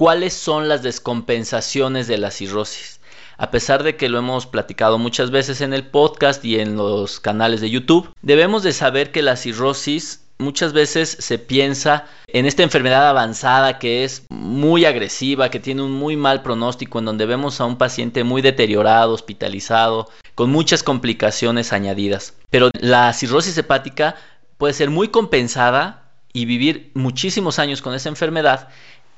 cuáles son las descompensaciones de la cirrosis. A pesar de que lo hemos platicado muchas veces en el podcast y en los canales de YouTube, debemos de saber que la cirrosis muchas veces se piensa en esta enfermedad avanzada que es muy agresiva, que tiene un muy mal pronóstico, en donde vemos a un paciente muy deteriorado, hospitalizado, con muchas complicaciones añadidas. Pero la cirrosis hepática puede ser muy compensada y vivir muchísimos años con esa enfermedad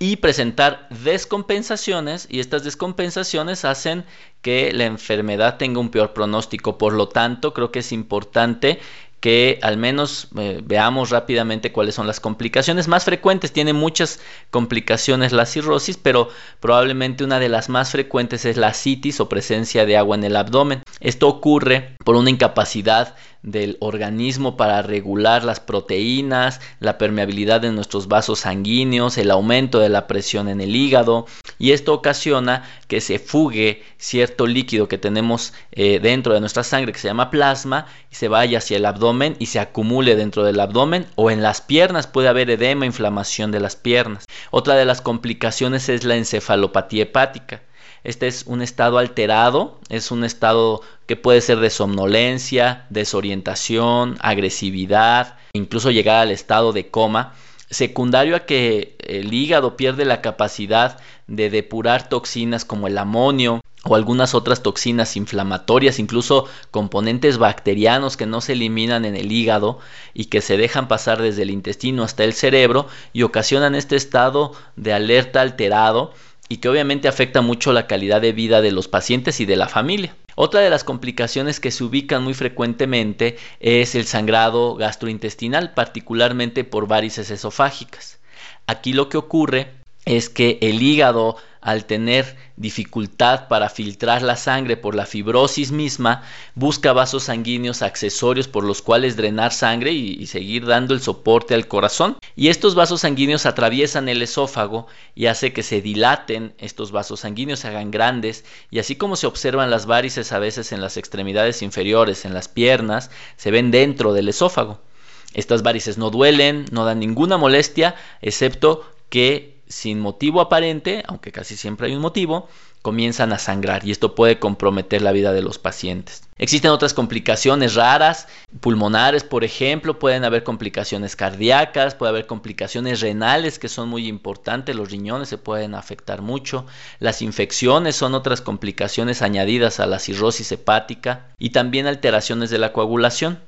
y presentar descompensaciones y estas descompensaciones hacen que la enfermedad tenga un peor pronóstico. Por lo tanto, creo que es importante que al menos eh, veamos rápidamente cuáles son las complicaciones más frecuentes. Tiene muchas complicaciones la cirrosis, pero probablemente una de las más frecuentes es la citis o presencia de agua en el abdomen. Esto ocurre por una incapacidad del organismo para regular las proteínas, la permeabilidad de nuestros vasos sanguíneos, el aumento de la presión en el hígado y esto ocasiona que se fugue cierto líquido que tenemos eh, dentro de nuestra sangre que se llama plasma y se vaya hacia el abdomen y se acumule dentro del abdomen o en las piernas puede haber edema, inflamación de las piernas. Otra de las complicaciones es la encefalopatía hepática. Este es un estado alterado, es un estado que puede ser de somnolencia, desorientación, agresividad, incluso llegar al estado de coma, secundario a que el hígado pierde la capacidad de depurar toxinas como el amonio o algunas otras toxinas inflamatorias, incluso componentes bacterianos que no se eliminan en el hígado y que se dejan pasar desde el intestino hasta el cerebro y ocasionan este estado de alerta alterado y que obviamente afecta mucho la calidad de vida de los pacientes y de la familia. Otra de las complicaciones que se ubican muy frecuentemente es el sangrado gastrointestinal, particularmente por varices esofágicas. Aquí lo que ocurre es que el hígado al tener dificultad para filtrar la sangre por la fibrosis misma, busca vasos sanguíneos accesorios por los cuales drenar sangre y, seguir dando el soporte al corazón. Y estos vasos sanguíneos atraviesan el esófago y hace que se dilaten estos vasos sanguíneos, se hagan grandes y así como se observan las varices a veces en las extremidades inferiores, en las piernas, se ven dentro del esófago. Estas varices no duelen, no dan ninguna molestia, excepto que sin motivo aparente, aunque casi siempre hay un motivo, comienzan a sangrar y esto puede comprometer la vida de los pacientes. Existen otras complicaciones raras, pulmonares por ejemplo, pueden haber complicaciones cardíacas, puede haber complicaciones renales que son muy importantes, los riñones se pueden afectar mucho, las infecciones son otras complicaciones añadidas a la cirrosis hepática y también alteraciones de la coagulación.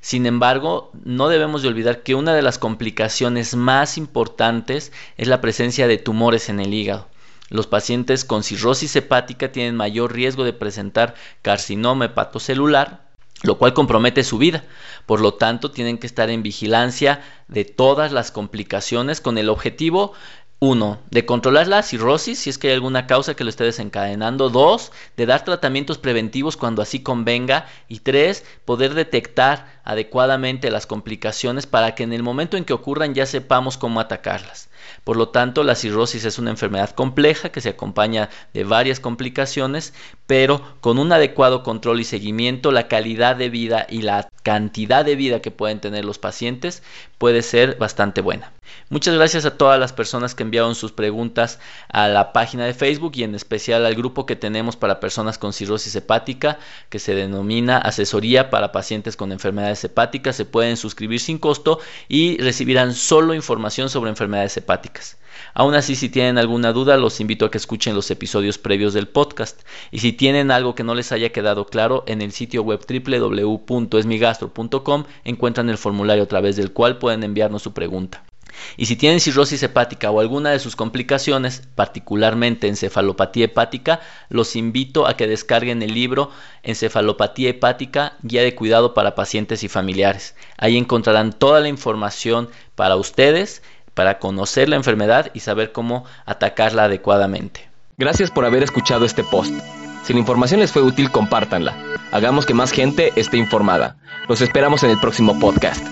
Sin embargo, no debemos de olvidar que una de las complicaciones más importantes es la presencia de tumores en el hígado. Los pacientes con cirrosis hepática tienen mayor riesgo de presentar carcinoma hepatocelular, lo cual compromete su vida. Por lo tanto, tienen que estar en vigilancia de todas las complicaciones con el objetivo uno, de controlar la cirrosis si es que hay alguna causa que lo esté desencadenando. Dos, de dar tratamientos preventivos cuando así convenga. Y tres, poder detectar adecuadamente las complicaciones para que en el momento en que ocurran ya sepamos cómo atacarlas. Por lo tanto, la cirrosis es una enfermedad compleja que se acompaña de varias complicaciones, pero con un adecuado control y seguimiento, la calidad de vida y la cantidad de vida que pueden tener los pacientes puede ser bastante buena. Muchas gracias a todas las personas que enviaron sus preguntas a la página de Facebook y en especial al grupo que tenemos para personas con cirrosis hepática que se denomina Asesoría para Pacientes con Hepáticas. Se pueden suscribir sin costo y recibirán solo información sobre enfermedades hepáticas. Aún así, si tienen alguna duda, los invito a que escuchen los episodios previos del podcast. Y si tienen algo que no les haya quedado claro, en el sitio web www.esmigastro.com encuentran el formulario a través del cual pueden enviarnos su pregunta. Y si tienen cirrosis hepática o alguna de sus complicaciones, particularmente encefalopatía hepática, los invito a que descarguen el libro Encefalopatía hepática, guía de cuidado para pacientes y familiares. Ahí encontrarán toda la información para ustedes para conocer la enfermedad y saber cómo atacarla adecuadamente. Gracias por haber escuchado este post. Si la información les fue útil, compártanla. Hagamos que más gente esté informada. Los esperamos en el próximo podcast.